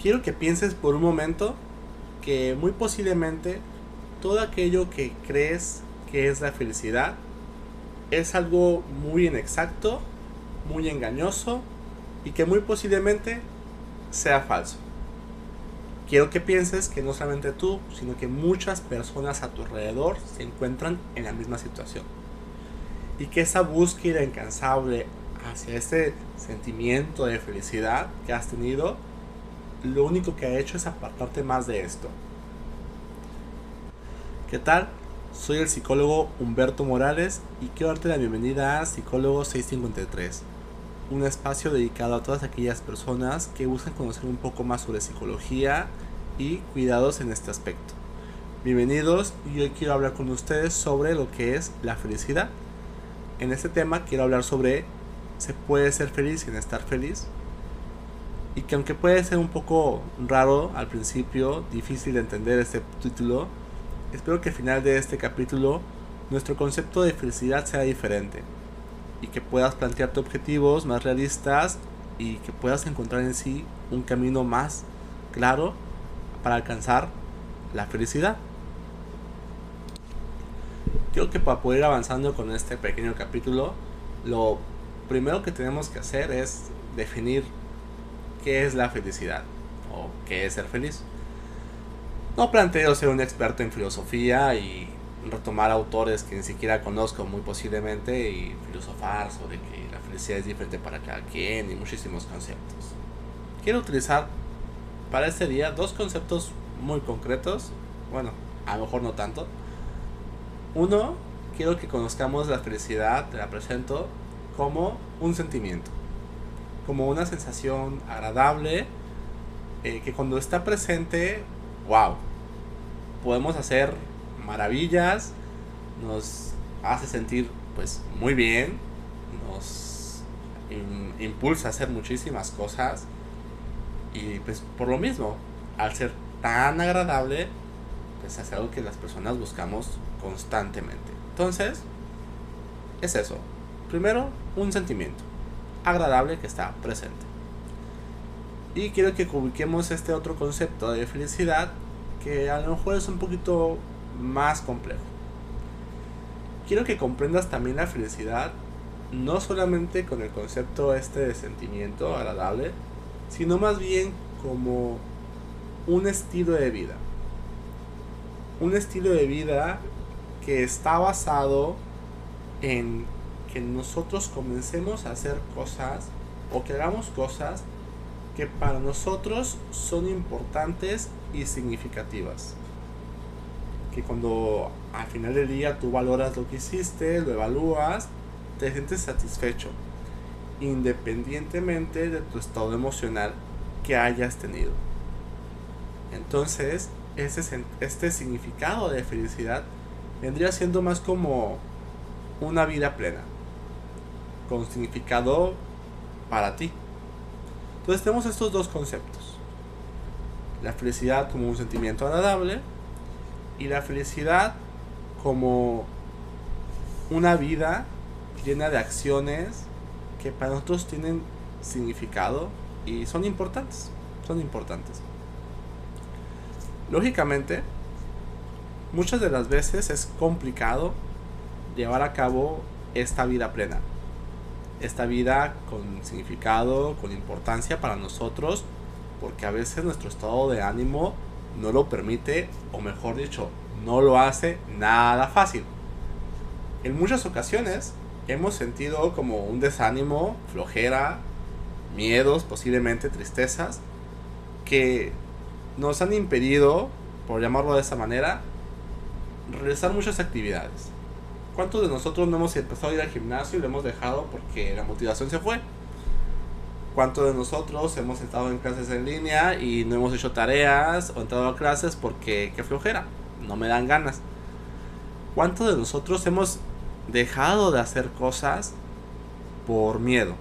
quiero que pienses por un momento que muy posiblemente todo aquello que crees que es la felicidad es algo muy inexacto, muy engañoso y que muy posiblemente sea falso. Quiero que pienses que no solamente tú, sino que muchas personas a tu alrededor se encuentran en la misma situación. Y que esa búsqueda incansable hacia ese sentimiento de felicidad que has tenido, lo único que ha hecho es apartarte más de esto. ¿Qué tal? Soy el psicólogo Humberto Morales y quiero darte la bienvenida a Psicólogo 653, un espacio dedicado a todas aquellas personas que buscan conocer un poco más sobre psicología y cuidados en este aspecto. Bienvenidos y hoy quiero hablar con ustedes sobre lo que es la felicidad. En este tema quiero hablar sobre se puede ser feliz sin estar feliz. Y que aunque puede ser un poco raro al principio, difícil de entender este título, espero que al final de este capítulo nuestro concepto de felicidad sea diferente y que puedas plantearte objetivos más realistas y que puedas encontrar en sí un camino más claro para alcanzar la felicidad. Creo que para poder ir avanzando con este pequeño capítulo, lo primero que tenemos que hacer es definir qué es la felicidad o qué es ser feliz. No planteo ser un experto en filosofía y retomar autores que ni siquiera conozco muy posiblemente y filosofar sobre que la felicidad es diferente para cada quien y muchísimos conceptos. Quiero utilizar para este día dos conceptos muy concretos, bueno, a lo mejor no tanto. Uno, quiero que conozcamos la felicidad, te la presento como un sentimiento, como una sensación agradable eh, que cuando está presente, wow, podemos hacer maravillas, nos hace sentir pues muy bien, nos impulsa a hacer muchísimas cosas y pues por lo mismo, al ser tan agradable, pues es algo que las personas buscamos constantemente. Entonces, es eso. Primero, un sentimiento agradable que está presente. Y quiero que ubiquemos este otro concepto de felicidad que a lo mejor es un poquito más complejo. Quiero que comprendas también la felicidad no solamente con el concepto este de sentimiento agradable, sino más bien como un estilo de vida. Un estilo de vida que está basado en que nosotros comencemos a hacer cosas o que hagamos cosas que para nosotros son importantes y significativas. Que cuando al final del día tú valoras lo que hiciste, lo evalúas, te sientes satisfecho, independientemente de tu estado emocional que hayas tenido. Entonces, este, este significado de felicidad vendría siendo más como una vida plena con significado para ti. Entonces tenemos estos dos conceptos. La felicidad como un sentimiento agradable y la felicidad como una vida llena de acciones que para nosotros tienen significado y son importantes. Son importantes. Lógicamente, muchas de las veces es complicado llevar a cabo esta vida plena esta vida con significado, con importancia para nosotros, porque a veces nuestro estado de ánimo no lo permite, o mejor dicho, no lo hace nada fácil. En muchas ocasiones hemos sentido como un desánimo, flojera, miedos, posiblemente tristezas, que nos han impedido, por llamarlo de esa manera, realizar muchas actividades. ¿Cuántos de nosotros no hemos empezado a ir al gimnasio y lo hemos dejado porque la motivación se fue? ¿Cuántos de nosotros hemos estado en clases en línea y no hemos hecho tareas o entrado a clases porque qué flojera? No me dan ganas. ¿Cuántos de nosotros hemos dejado de hacer cosas por miedo?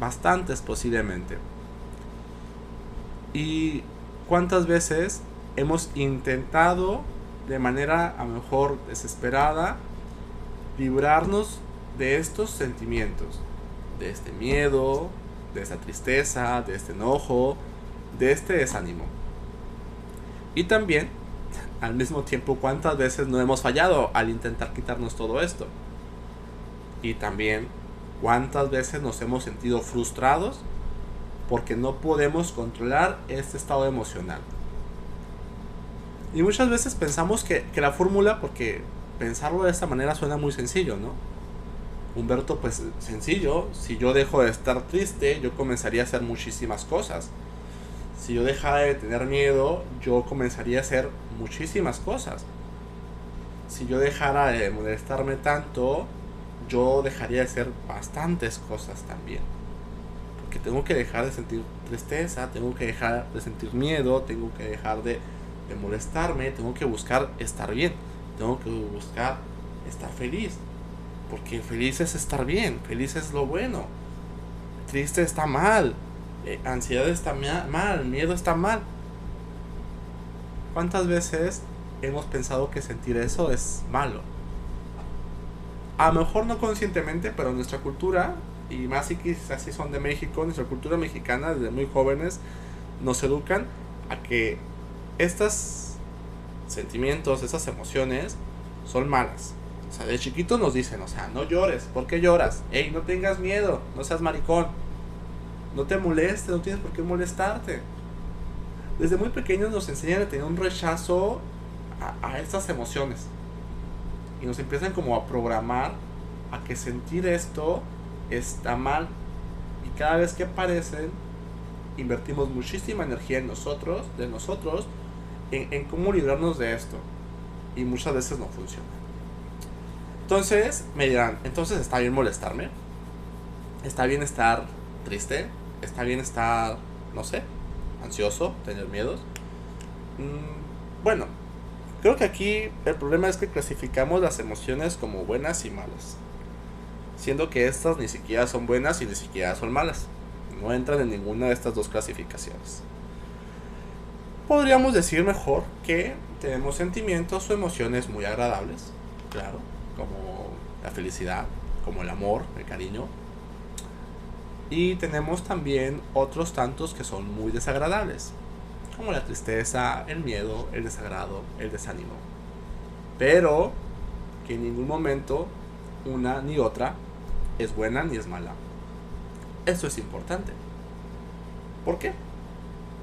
Bastantes posiblemente. ¿Y cuántas veces hemos intentado de manera a lo mejor desesperada librarnos de estos sentimientos, de este miedo, de esta tristeza, de este enojo, de este desánimo. Y también, al mismo tiempo, cuántas veces no hemos fallado al intentar quitarnos todo esto. Y también, cuántas veces nos hemos sentido frustrados porque no podemos controlar este estado emocional. Y muchas veces pensamos que, que la fórmula, porque pensarlo de esta manera suena muy sencillo, ¿no? Humberto, pues sencillo, si yo dejo de estar triste, yo comenzaría a hacer muchísimas cosas. Si yo dejara de tener miedo, yo comenzaría a hacer muchísimas cosas. Si yo dejara de molestarme tanto, yo dejaría de hacer bastantes cosas también. Porque tengo que dejar de sentir tristeza, tengo que dejar de sentir miedo, tengo que dejar de, de molestarme, tengo que buscar estar bien, tengo que buscar estar feliz. Porque feliz es estar bien, feliz es lo bueno. Triste está mal, eh, ansiedad está mal, miedo está mal. ¿Cuántas veces hemos pensado que sentir eso es malo? A lo mejor no conscientemente, pero nuestra cultura, y más si quizás si son de México, nuestra cultura mexicana desde muy jóvenes nos educan a que estos sentimientos, esas emociones son malas. O sea, de chiquitos nos dicen, o sea, no llores, ¿por qué lloras? Ey, no tengas miedo, no seas maricón. No te molestes, no tienes por qué molestarte. Desde muy pequeños nos enseñan a tener un rechazo a, a estas emociones. Y nos empiezan como a programar a que sentir esto está mal. Y cada vez que aparecen, invertimos muchísima energía en nosotros, de nosotros, en, en cómo librarnos de esto. Y muchas veces no funciona. Entonces me dirán, entonces está bien molestarme. Está bien estar triste. Está bien estar, no sé, ansioso, tener miedos. Mm, bueno, creo que aquí el problema es que clasificamos las emociones como buenas y malas. Siendo que estas ni siquiera son buenas y ni siquiera son malas. No entran en ninguna de estas dos clasificaciones. Podríamos decir mejor que tenemos sentimientos o emociones muy agradables, claro, como la felicidad, como el amor, el cariño. Y tenemos también otros tantos que son muy desagradables, como la tristeza, el miedo, el desagrado, el desánimo. Pero que en ningún momento una ni otra es buena ni es mala. Eso es importante. ¿Por qué?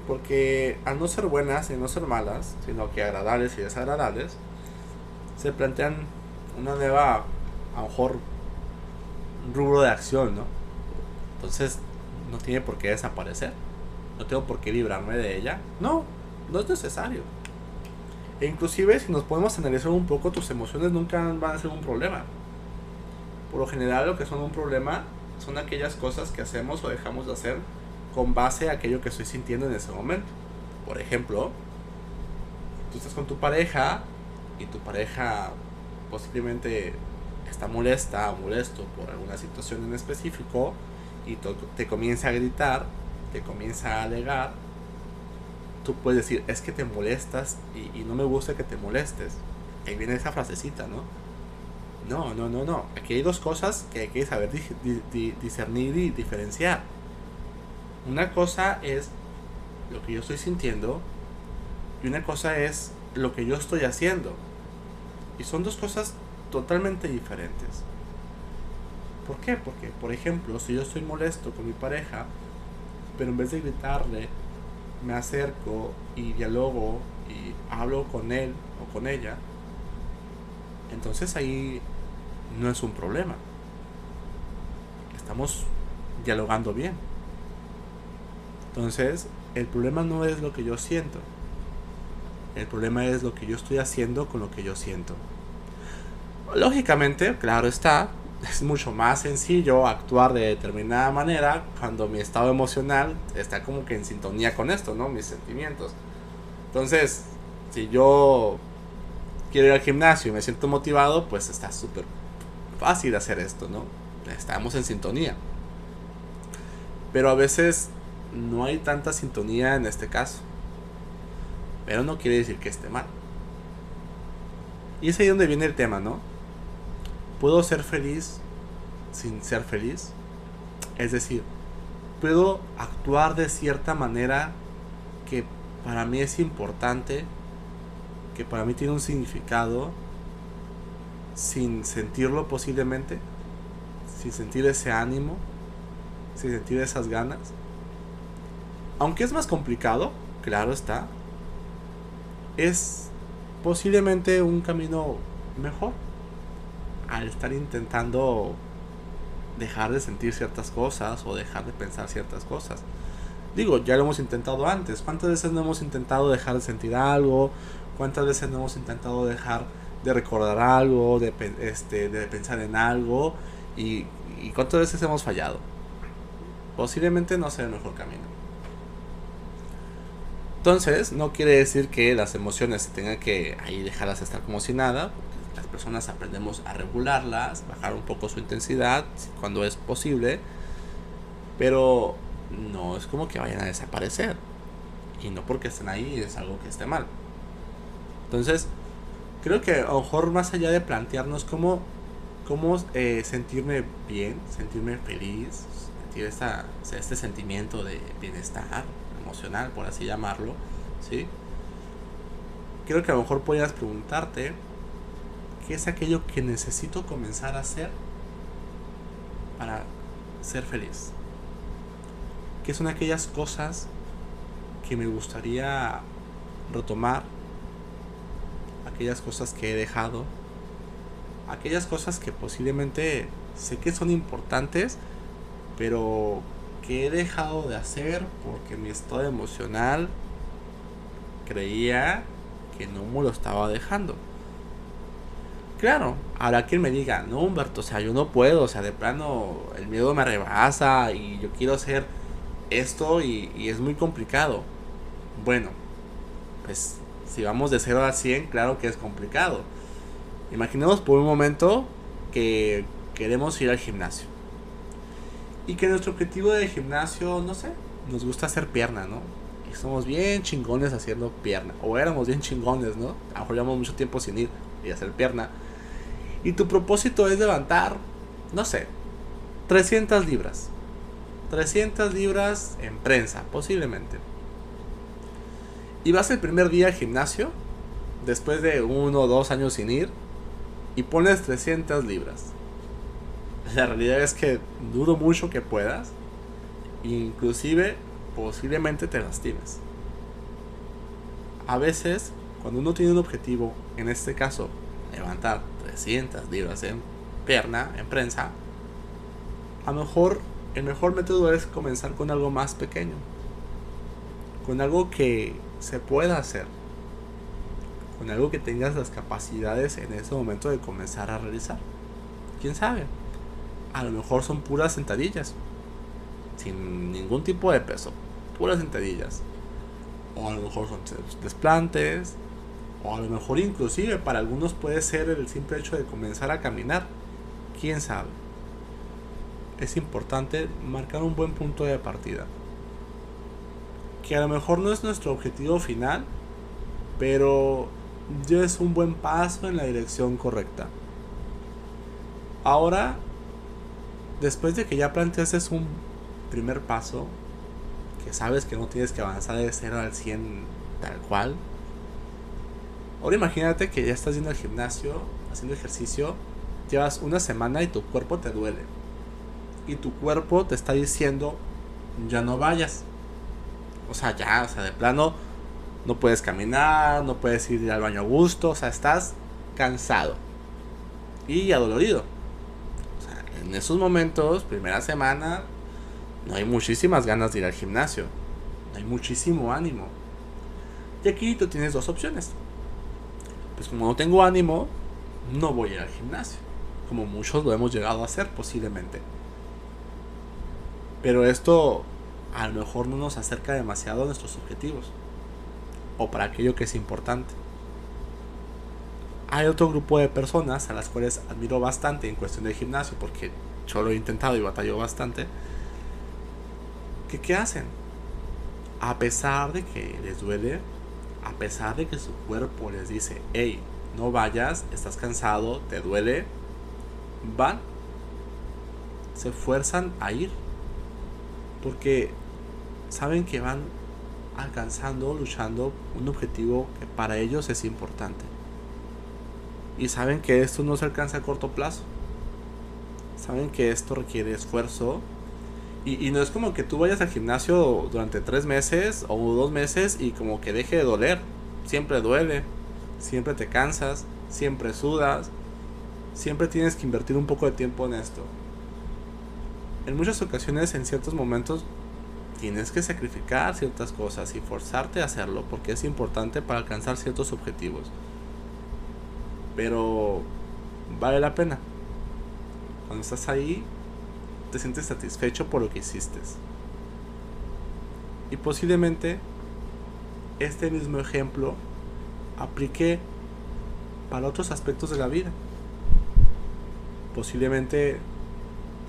Porque al no ser buenas y no ser malas, sino que agradables y desagradables, se plantean una nueva, a lo mejor, rubro de acción, ¿no? Entonces, no tiene por qué desaparecer. No tengo por qué librarme de ella. No, no es necesario. E inclusive si nos podemos analizar un poco, tus emociones nunca van a ser un problema. Por lo general lo que son un problema son aquellas cosas que hacemos o dejamos de hacer con base a aquello que estoy sintiendo en ese momento. Por ejemplo, tú estás con tu pareja y tu pareja posiblemente está molesta o molesto por alguna situación en específico y te comienza a gritar, te comienza a alegar, tú puedes decir, es que te molestas y, no me gusta que te molestes. Ahí viene esa frasecita, ¿no? No, no, no, no. Aquí hay dos cosas que hay que saber di discernir y diferenciar. Una cosa es lo que yo estoy sintiendo y una cosa es lo que yo estoy haciendo. Y son dos cosas totalmente diferentes. ¿Por qué? Porque, por ejemplo, si yo estoy molesto con mi pareja, pero en vez de gritarle, me acerco y dialogo y hablo con él o con ella, entonces ahí no es un problema. Estamos dialogando bien. Entonces, el problema no es lo que yo siento. El problema es lo que yo estoy haciendo con lo que yo siento. Lógicamente, claro está, es mucho más sencillo actuar de determinada manera cuando mi estado emocional está como que en sintonía con esto, ¿no? Mis sentimientos. Entonces, si yo quiero ir al gimnasio y me siento motivado, pues está súper fácil hacer esto, ¿no? Estamos en sintonía. Pero a veces no hay tanta sintonía en este caso. Pero no quiere decir que esté mal. Y es ahí donde viene el tema, ¿no? ¿Puedo ser feliz sin ser feliz? Es decir, ¿puedo actuar de cierta manera que para mí es importante, que para mí tiene un significado, sin sentirlo posiblemente, sin sentir ese ánimo, sin sentir esas ganas. Aunque es más complicado, claro está, es posiblemente un camino mejor al estar intentando dejar de sentir ciertas cosas o dejar de pensar ciertas cosas. Digo, ya lo hemos intentado antes. ¿Cuántas veces no hemos intentado dejar de sentir algo? ¿Cuántas veces no hemos intentado dejar de recordar algo, de, este, de pensar en algo? ¿Y, y cuántas veces hemos fallado? Posiblemente no sea el mejor camino. Entonces, no quiere decir que las emociones se tengan que ahí dejarlas estar como si nada. Las personas aprendemos a regularlas, bajar un poco su intensidad cuando es posible. Pero no es como que vayan a desaparecer. Y no porque estén ahí es algo que esté mal. Entonces, creo que a lo mejor más allá de plantearnos cómo, cómo eh, sentirme bien, sentirme feliz, sentir este sentimiento de bienestar emocional, por así llamarlo, ¿sí? Creo que a lo mejor podrías preguntarte qué es aquello que necesito comenzar a hacer para ser feliz que son aquellas cosas que me gustaría retomar, aquellas cosas que he dejado, aquellas cosas que posiblemente sé que son importantes, pero que he dejado de hacer porque mi estado emocional creía que no me lo estaba dejando. Claro, ahora quien me diga, no Humberto, o sea, yo no puedo, o sea, de plano el miedo me rebasa y yo quiero ser esto y, es muy complicado. Bueno, pues si vamos de 0 a 100, claro que es complicado. Imaginemos por un momento que queremos ir al gimnasio. Y que nuestro objetivo de gimnasio, no sé, nos gusta hacer pierna, ¿no? Y somos bien chingones haciendo pierna. O éramos bien chingones, ¿no? A lo llevamos mucho tiempo sin ir y hacer pierna. Y tu propósito es levantar, no sé, 300 libras. 300 libras en prensa, posiblemente. Y vas el primer día al gimnasio, después de uno o dos años sin ir, y pones 300 libras. La realidad es que dudo mucho que puedas, inclusive posiblemente te lastimes. A veces, cuando uno tiene un objetivo, en este caso, levantar 300 libras en pierna, en prensa, a lo mejor el mejor método es comenzar con algo más pequeño. Con algo que se pueda hacer. Con algo que tengas las capacidades en ese momento de comenzar a realizar. ¿Quién sabe? A lo mejor son puras sentadillas. Sin ningún tipo de peso. Puras sentadillas. O a lo mejor son desplantes. O a lo mejor inclusive para algunos puede ser el simple hecho de comenzar a caminar. ¿Quién sabe? es importante marcar un buen punto de partida. Que a lo mejor no es nuestro objetivo final, pero ya es un buen paso en la dirección correcta. Ahora, después de que ya planteaste un primer paso, que sabes que no tienes que avanzar de 0 al 100 tal cual, ahora imagínate que ya estás yendo al gimnasio, haciendo ejercicio, llevas una semana y tu cuerpo te duele y tu cuerpo te está diciendo ya no vayas. O sea, ya, o sea, de plano no puedes caminar, no puedes ir al baño a gusto, o sea, estás cansado y adolorido. En esos momentos, primera semana, no hay muchísimas ganas de ir al gimnasio, no hay muchísimo ánimo. Y aquí tú tienes dos opciones. Pues como no tengo ánimo, no voy a ir al gimnasio, como muchos lo hemos llegado a hacer posiblemente. Pero esto a lo mejor no nos acerca demasiado a nuestros objetivos o para aquello que es importante. Hay otro grupo de personas a las cuales admiro bastante en cuestión de gimnasio porque yo lo he intentado y batallo bastante. Qué hacen? A pesar de que les duele, a pesar de que su cuerpo les dice, hey, no vayas, estás cansado, te duele, van, se fuerzan a ir porque saben que van alcanzando, luchando un objetivo que para ellos es importante. Y saben que esto no se alcanza a corto plazo. Saben que esto requiere esfuerzo. Y, no es como que tú vayas al gimnasio durante tres meses o dos meses y como que deje de doler. Siempre duele. Siempre te cansas. Siempre sudas. Siempre tienes que invertir un poco de tiempo en esto. En muchas ocasiones, en ciertos momentos, tienes que sacrificar ciertas cosas y forzarte a hacerlo porque es importante para alcanzar ciertos objetivos. Pero vale la pena. Cuando estás ahí, te sientes satisfecho por lo que hiciste. Y posiblemente este mismo ejemplo aplique para otros aspectos de la vida. Posiblemente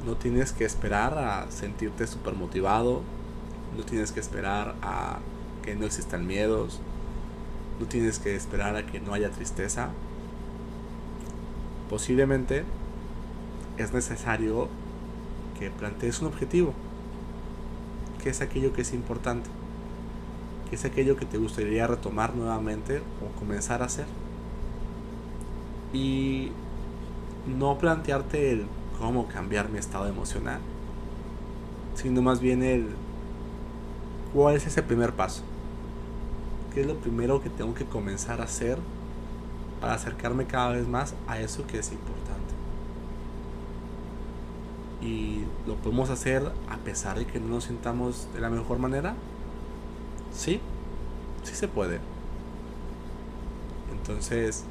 no tienes que esperar a sentirte súper motivado no tienes que esperar a que no existan miedos. No tienes que esperar a que no haya tristeza. Posiblemente es necesario que plantees un objetivo. ¿Qué es aquello que es importante? ¿Qué es aquello que te gustaría retomar nuevamente o comenzar a hacer? Y no plantearte el cómo cambiar mi estado emocional, sino más bien el ¿Cuál es ese primer paso? ¿Qué es lo primero que tengo que comenzar a hacer para acercarme cada vez más a eso que es importante? Y lo podemos hacer a pesar de que no nos sintamos de la mejor manera. Sí, sí se puede. Entonces,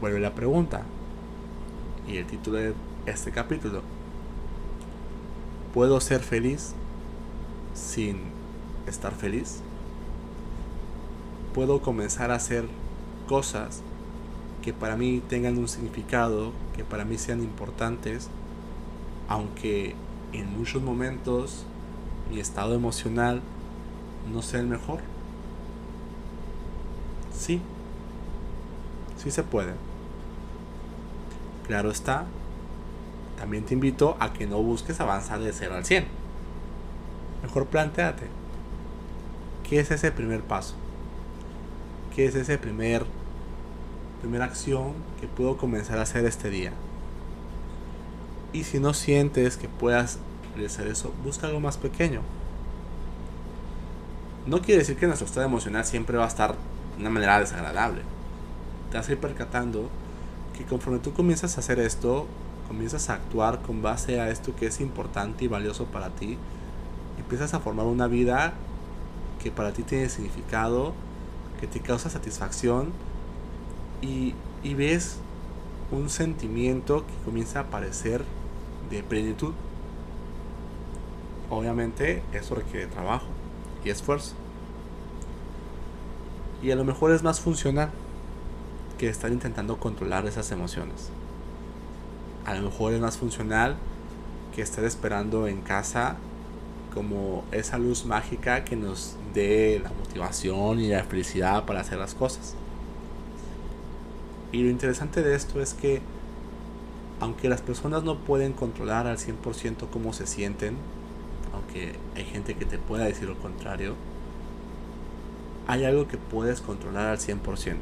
vuelve la pregunta. Y el título de este capítulo. ¿Puedo ser feliz sin estar feliz. Puedo comenzar a hacer cosas que para mí tengan un significado, que para mí sean importantes, aunque en muchos momentos mi estado emocional no sea el mejor. Sí, sí se puede. Claro está, también te invito a que no busques avanzar de 0 al 100. Mejor planteate, ¿Qué es ese primer paso? ¿Qué es ese primer primera acción que puedo comenzar a hacer este día? Y si no sientes que puedas realizar eso, busca algo más pequeño. No quiere decir que nuestro estado emocional siempre va a estar de una manera desagradable. Te vas a ir percatando que conforme tú comienzas a hacer esto, comienzas a actuar con base a esto que es importante y valioso para ti, empiezas a formar una vida que para ti tiene significado, que te causa satisfacción y, ves un sentimiento que comienza a aparecer de plenitud. Obviamente eso requiere trabajo y esfuerzo. Y a lo mejor es más funcional que estar intentando controlar esas emociones. A lo mejor es más funcional que estar esperando en casa como esa luz mágica que nos dé la motivación y la felicidad para hacer las cosas. Y lo interesante de esto es que aunque las personas no pueden controlar al 100% cómo se sienten, aunque hay gente que te pueda decir lo contrario, hay algo que puedes controlar al 100%.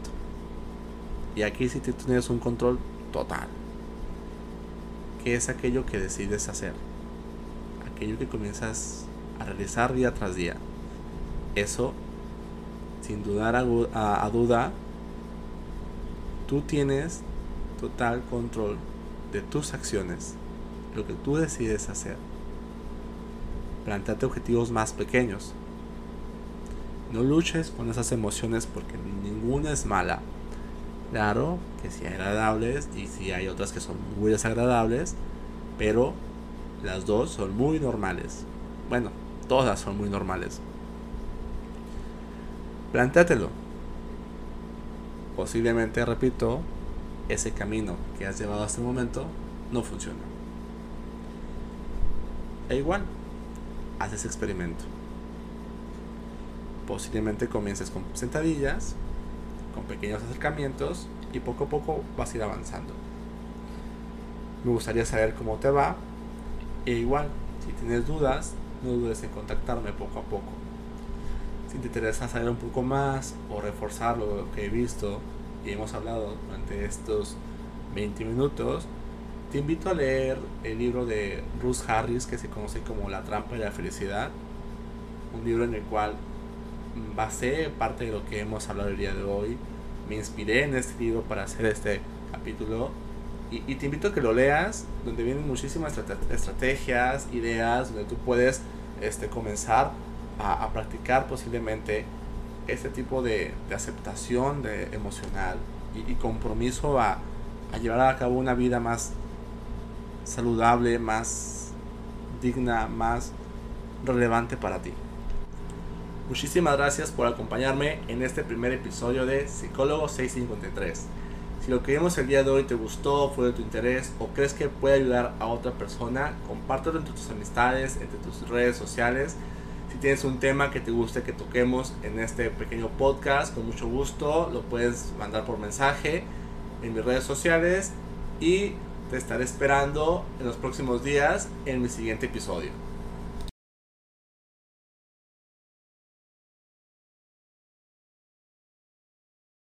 Y aquí sí tú tienes un control total. Que es aquello que decides hacer aquello que comienzas a realizar día tras día. Eso, sin dudar a, a duda, tú tienes total control de tus acciones, lo que tú decides hacer. Planteate objetivos más pequeños. No luches con esas emociones porque ninguna es mala. Claro que sí hay agradables y sí hay otras que son muy desagradables, pero las dos son muy normales. Bueno, todas son muy normales. Plantéatelo. Posiblemente, repito, ese camino que has llevado hasta el momento no funciona. E igual, haces experimento. Posiblemente comiences con sentadillas, con pequeños acercamientos y poco a poco vas a ir avanzando. Me gustaría saber cómo te va e igual, si tienes dudas, no dudes en contactarme poco a poco. Si te interesa saber un poco más o reforzar lo que he visto y hemos hablado durante estos 20 minutos, te invito a leer el libro de Bruce Harris que se conoce como La trampa de la felicidad. Un libro en el cual basé parte de lo que hemos hablado el día de hoy. Me inspiré en este libro para hacer este capítulo. Y, te invito a que lo leas, donde vienen muchísimas estrategias, ideas, donde tú puedes este, comenzar a, practicar posiblemente este tipo de, aceptación de, emocional y, compromiso a, a, llevar a cabo una vida más saludable, más digna, más relevante para ti. Muchísimas gracias por acompañarme en este primer episodio de Psicólogo 653. Si lo que vimos el día de hoy te gustó, fue de tu interés o crees que puede ayudar a otra persona, compártelo entre tus amistades, entre tus redes sociales tienes un tema que te guste que toquemos en este pequeño podcast, con mucho gusto lo puedes mandar por mensaje en mis redes sociales y te estaré esperando en los próximos días en mi siguiente episodio.